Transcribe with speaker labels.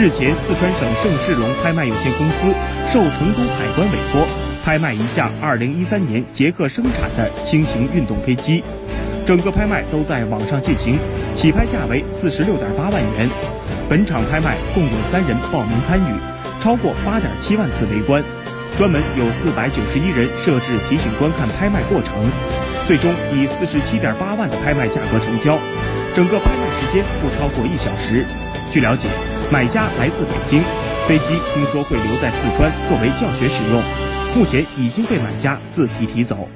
Speaker 1: 日前，四川省盛世龙拍卖有限公司受成都海关委托，拍卖一架2013年捷克生产的轻型运动飞机。整个拍卖都在网上进行，起拍价为46.8万元。本场拍卖共有三人报名参与，超过8.7万次围观，专门有491人设置提醒观看拍卖过程。最终以47.8万的拍卖价格成交，整个拍卖时间不超过一小时。据了解。买家来自北京，飞机听说会留在四川作为教学使用，目前已经被买家自提提走。